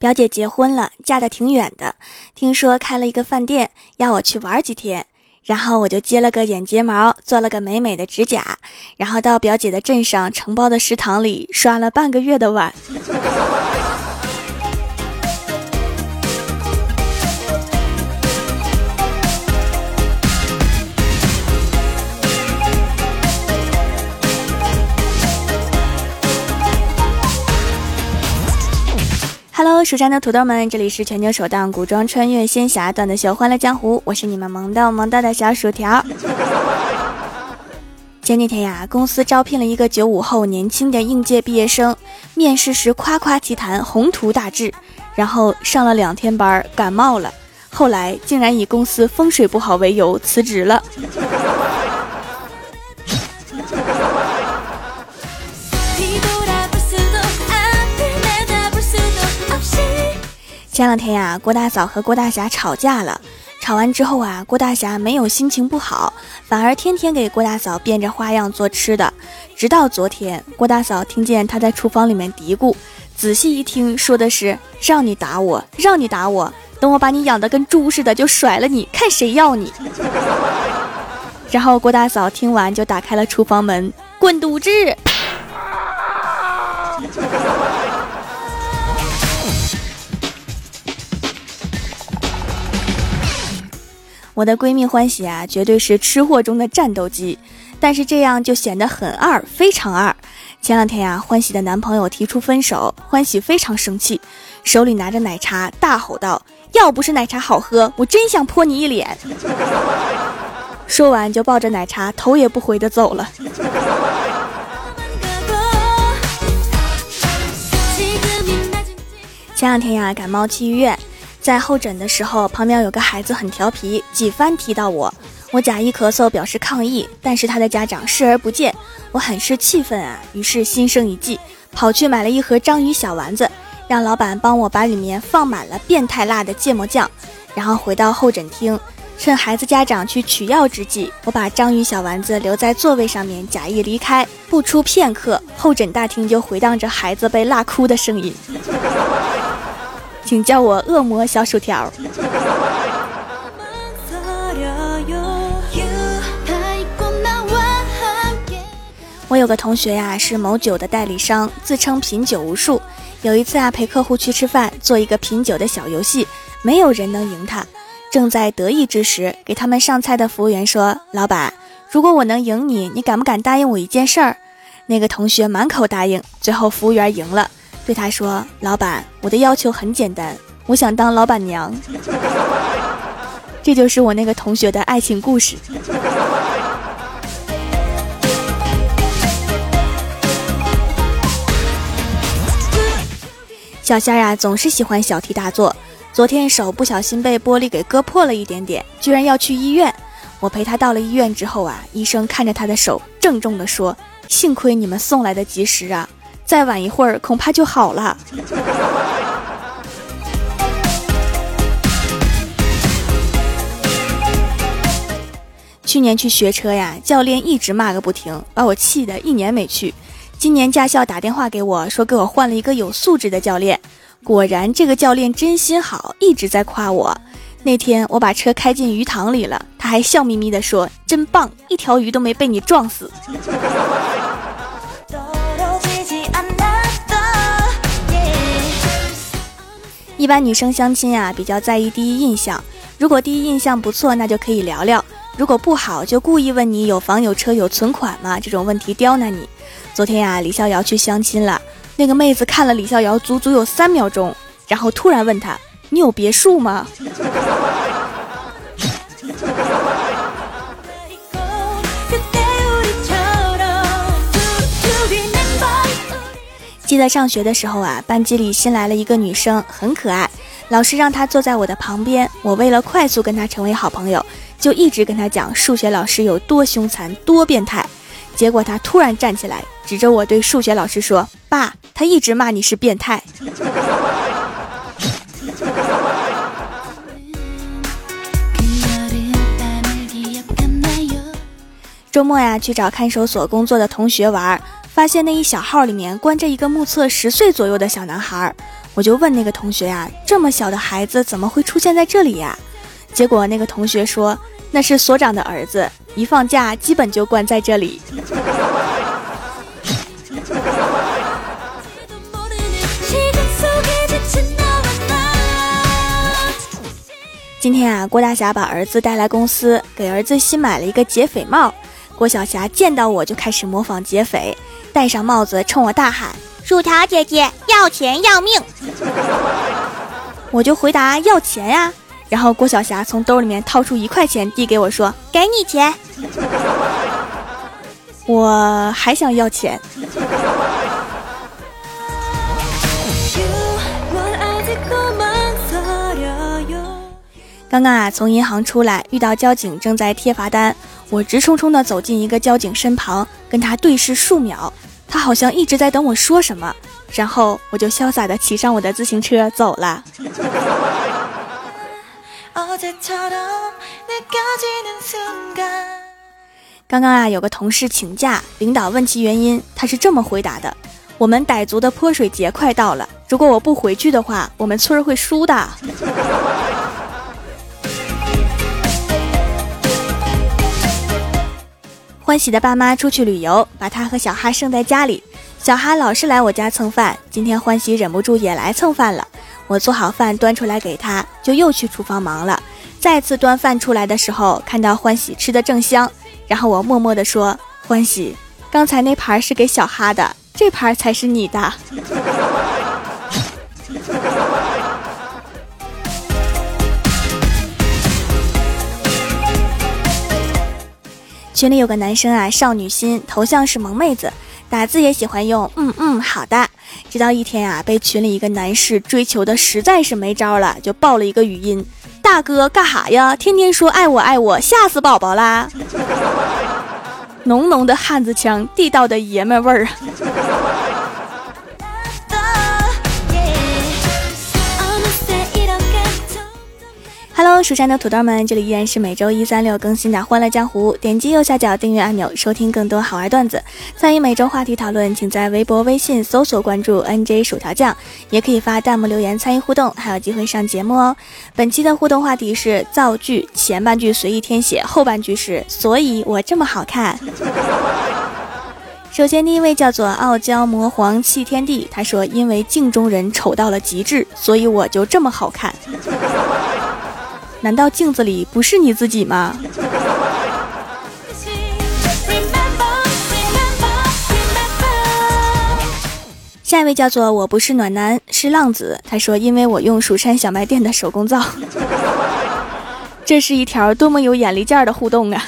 表姐结婚了，嫁的挺远的，听说开了一个饭店，要我去玩几天。然后我就接了个眼睫毛，做了个美美的指甲，然后到表姐的镇上承包的食堂里刷了半个月的碗。Hello，蜀山的土豆们，这里是全球首档古装穿越仙侠段子秀《欢乐江湖》，我是你们萌逗萌逗的小薯条。前几天呀，公司招聘了一个九五后年轻的应届毕业生，面试时夸夸其谈，宏图大志，然后上了两天班，感冒了，后来竟然以公司风水不好为由辞职了。前两天呀，郭大嫂和郭大侠吵架了。吵完之后啊，郭大侠没有心情不好，反而天天给郭大嫂变着花样做吃的。直到昨天，郭大嫂听见他在厨房里面嘀咕，仔细一听，说的是让你打我，让你打我，等我把你养的跟猪似的，就甩了你，看谁要你。然后郭大嫂听完就打开了厨房门，滚犊子！我的闺蜜欢喜啊，绝对是吃货中的战斗机，但是这样就显得很二，非常二。前两天呀，欢喜的男朋友提出分手，欢喜非常生气，手里拿着奶茶，大吼道：“要不是奶茶好喝，我真想泼你一脸。”说完就抱着奶茶，头也不回的走了。前两天呀，感冒去医院。在候诊的时候，旁边有个孩子很调皮，几番提到我，我假意咳嗽表示抗议，但是他的家长视而不见，我很是气愤啊，于是心生一计，跑去买了一盒章鱼小丸子，让老板帮我把里面放满了变态辣的芥末酱，然后回到候诊厅，趁孩子家长去取药之际，我把章鱼小丸子留在座位上面，假意离开，不出片刻，候诊大厅就回荡着孩子被辣哭的声音。请叫我恶魔小薯条。我有个同学呀，是某酒的代理商，自称品酒无数。有一次啊，陪客户去吃饭，做一个品酒的小游戏，没有人能赢他。正在得意之时，给他们上菜的服务员说：“老板，如果我能赢你，你敢不敢答应我一件事儿？”那个同学满口答应，最后服务员赢了。对他说：“老板，我的要求很简单，我想当老板娘。”这就是我那个同学的爱情故事。小仙儿啊，总是喜欢小题大做。昨天手不小心被玻璃给割破了一点点，居然要去医院。我陪他到了医院之后啊，医生看着他的手，郑重地说：“幸亏你们送来的及时啊。”再晚一会儿，恐怕就好了。去年去学车呀，教练一直骂个不停，把我气得一年没去。今年驾校打电话给我说，给我换了一个有素质的教练。果然，这个教练真心好，一直在夸我。那天我把车开进鱼塘里了，他还笑眯眯地说：“真棒，一条鱼都没被你撞死。”一般女生相亲啊，比较在意第一印象。如果第一印象不错，那就可以聊聊；如果不好，就故意问你有房有车有存款吗？这种问题刁难你。昨天呀，李逍遥去相亲了，那个妹子看了李逍遥足足有三秒钟，然后突然问他：“你有别墅吗？”记得上学的时候啊，班级里新来了一个女生，很可爱。老师让她坐在我的旁边，我为了快速跟她成为好朋友，就一直跟她讲数学老师有多凶残、多变态。结果她突然站起来，指着我对数学老师说：“爸，他一直骂你是变态。” 周末呀，去找看守所工作的同学玩。发现那一小号里面关着一个目测十岁左右的小男孩，我就问那个同学呀，这么小的孩子怎么会出现在这里呀？结果那个同学说，那是所长的儿子，一放假基本就关在这里。今天啊，郭大侠把儿子带来公司，给儿子新买了一个劫匪帽。郭晓霞见到我就开始模仿劫匪，戴上帽子冲我大喊：“薯条姐姐，要钱要命！” 我就回答：“要钱呀。”然后郭晓霞从兜里面掏出一块钱递给我说：“给你钱。”我还想要钱。刚刚啊，从银行出来，遇到交警正在贴罚单，我直冲冲的走进一个交警身旁，跟他对视数秒，他好像一直在等我说什么，然后我就潇洒的骑上我的自行车走了。刚刚啊，有个同事请假，领导问其原因，他是这么回答的：“我们傣族的泼水节快到了，如果我不回去的话，我们村儿会输的。” 欢喜的爸妈出去旅游，把他和小哈生在家里。小哈老是来我家蹭饭，今天欢喜忍不住也来蹭饭了。我做好饭端出来给他，就又去厨房忙了。再次端饭出来的时候，看到欢喜吃的正香，然后我默默地说：“欢喜，刚才那盘是给小哈的，这盘才是你的。” 群里有个男生啊，少女心，头像是萌妹子，打字也喜欢用嗯嗯好的。直到一天啊，被群里一个男士追求的实在是没招了，就爆了一个语音：“大哥干哈呀？天天说爱我爱我，吓死宝宝啦！” 浓浓的汉子腔，地道的爷们味儿。Hello，蜀山的土豆们，这里依然是每周一、三、六更新的《欢乐江湖》。点击右下角订阅按钮，收听更多好玩段子。参与每周话题讨论，请在微博、微信搜索关注 “nj 薯条酱”，也可以发弹幕留言参与互动，还有机会上节目哦。本期的互动话题是造句，前半句随意填写，后半句是“所以我这么好看”。首先，第一位叫做傲娇魔皇弃天地，他说：“因为镜中人丑到了极致，所以我就这么好看。”难道镜子里不是你自己吗？下一位叫做我不是暖男是浪子，他说因为我用蜀山小卖店的手工皂，这是一条多么有眼力见的互动啊！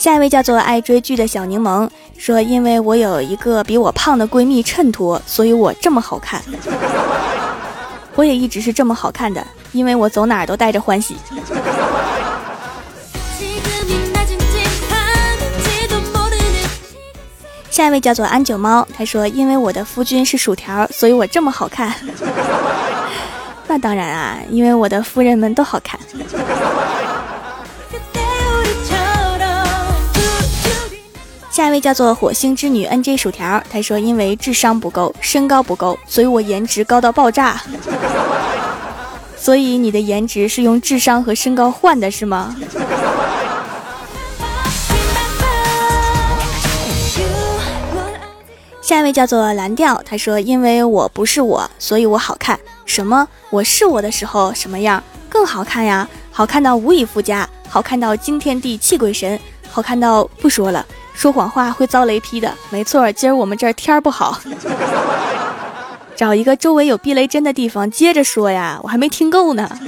下一位叫做爱追剧的小柠檬说：“因为我有一个比我胖的闺蜜衬托，所以我这么好看。我也一直是这么好看的，因为我走哪儿都带着欢喜。”下一位叫做安九猫，他说：“因为我的夫君是薯条，所以我这么好看。那当然啊，因为我的夫人们都好看。”下一位叫做火星之女 N J 薯条，她说：“因为智商不够，身高不够，所以我颜值高到爆炸。所以你的颜值是用智商和身高换的，是吗？”下一位叫做蓝调，他说：“因为我不是我，所以我好看。什么？我是我的时候什么样？更好看呀！好看到无以复加，好看到惊天地泣鬼神，好看到不说了。”说谎话会遭雷劈的，没错。今儿我们这儿天儿不好，找一个周围有避雷针的地方接着说呀，我还没听够呢。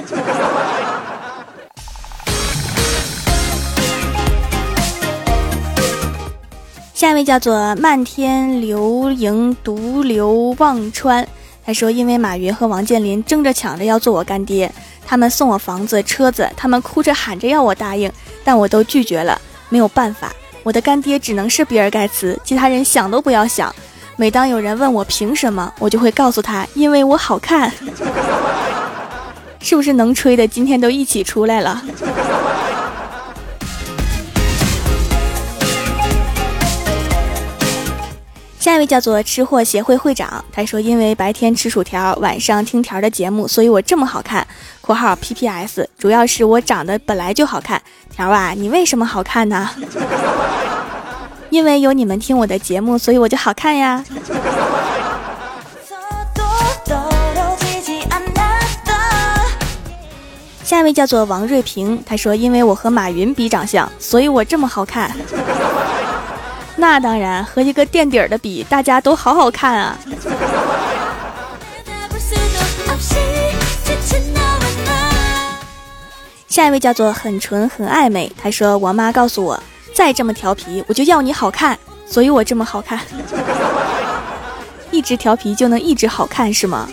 下一位叫做漫天流萤独流忘川，他说因为马云和王健林争着抢着要做我干爹，他们送我房子车子，他们哭着喊着要我答应，但我都拒绝了，没有办法。我的干爹只能是比尔盖茨，其他人想都不要想。每当有人问我凭什么，我就会告诉他，因为我好看。是不是能吹的今天都一起出来了？下一位叫做吃货协会会长，他说：“因为白天吃薯条，晚上听条的节目，所以我这么好看。”（括号 P P S） 主要是我长得本来就好看。条啊，你为什么好看呢？因为有你们听我的节目，所以我就好看呀。下一位叫做王瑞平，他说：“因为我和马云比长相，所以我这么好看。”那当然，和一个垫底儿的比，大家都好好看啊。下一位叫做很纯很暧昧，他说：“我妈告诉我，再这么调皮，我就要你好看，所以我这么好看。一直调皮就能一直好看是吗？”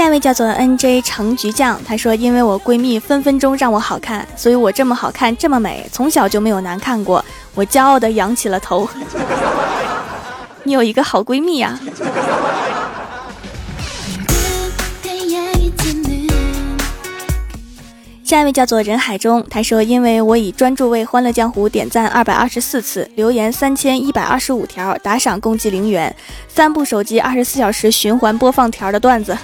下一位叫做 N J 橙橘酱，她说：“因为我闺蜜分分钟让我好看，所以我这么好看，这么美，从小就没有难看过。我骄傲的扬起了头。你有一个好闺蜜呀。”下一位叫做人海中，他说：“因为我已专注为《欢乐江湖》点赞二百二十四次，留言三千一百二十五条，打赏共计零元，三部手机二十四小时循环播放条的段子，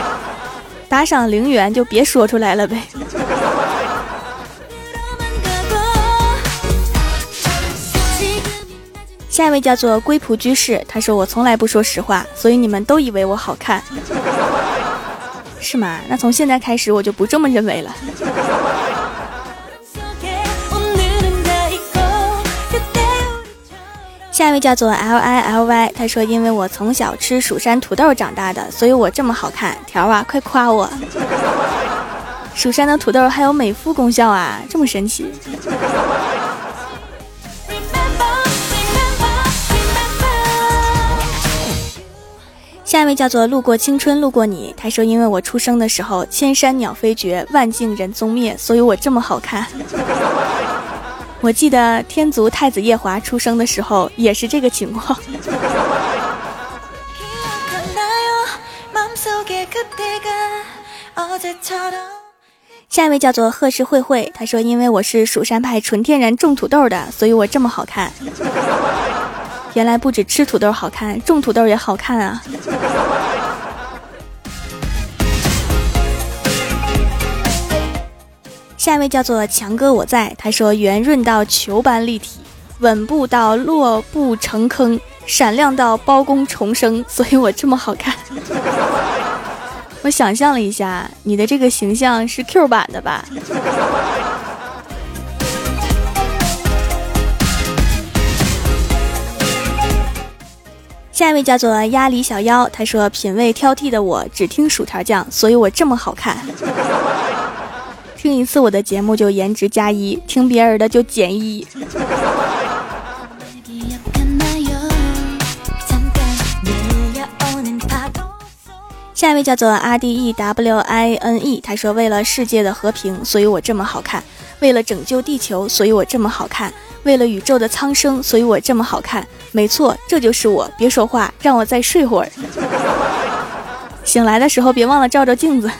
打赏零元就别说出来了呗。”下一位叫做龟仆居士，他说：“我从来不说实话，所以你们都以为我好看。”是吗？那从现在开始我就不这么认为了。下一位叫做 L I L Y，他说：“因为我从小吃蜀山土豆长大的，所以我这么好看。”条啊，快夸我！蜀山的土豆还有美肤功效啊，这么神奇。下一位叫做路过青春路过你，他说：“因为我出生的时候千山鸟飞绝，万径人踪灭，所以我这么好看。”我记得天族太子夜华出生的时候也是这个情况。下一位叫做贺氏慧慧，他说：“因为我是蜀山派纯天然种土豆的，所以我这么好看。”原来不止吃土豆好看，种土豆也好看啊！下一位叫做强哥，我在。他说：“圆润到球般立体，稳步到落步成坑，闪亮到包公重生，所以我这么好看。”我想象了一下，你的这个形象是 Q 版的吧？下一位叫做鸭梨小妖，他说：“品味挑剔的我只听薯条酱，所以我这么好看。听一次我的节目就颜值加一，听别人的就减一。”下一位叫做 R D E W I N E，他说：“为了世界的和平，所以我这么好看；为了拯救地球，所以我这么好看。”为了宇宙的苍生，所以我这么好看。没错，这就是我。别说话，让我再睡会儿。醒来的时候别忘了照照镜子。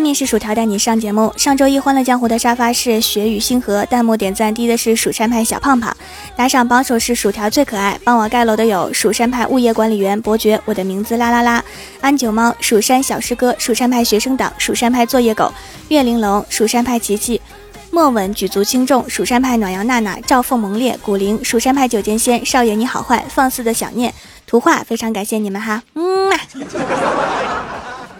下面是薯条带你上节目。上周一欢乐江湖的沙发是雪雨星河，弹幕点赞低的是蜀山派小胖胖，打赏榜首是薯条最可爱。帮我盖楼的有蜀山派物业管理员伯爵，我的名字啦啦啦，安九猫，蜀山小师哥，蜀山派学生党，蜀山派作业狗，岳玲珑，蜀山派琪琪，莫稳举足轻重，蜀山派暖阳娜娜，赵凤萌烈，古灵，蜀山派九剑仙，少爷你好坏，放肆的想念，图画，非常感谢你们哈，嗯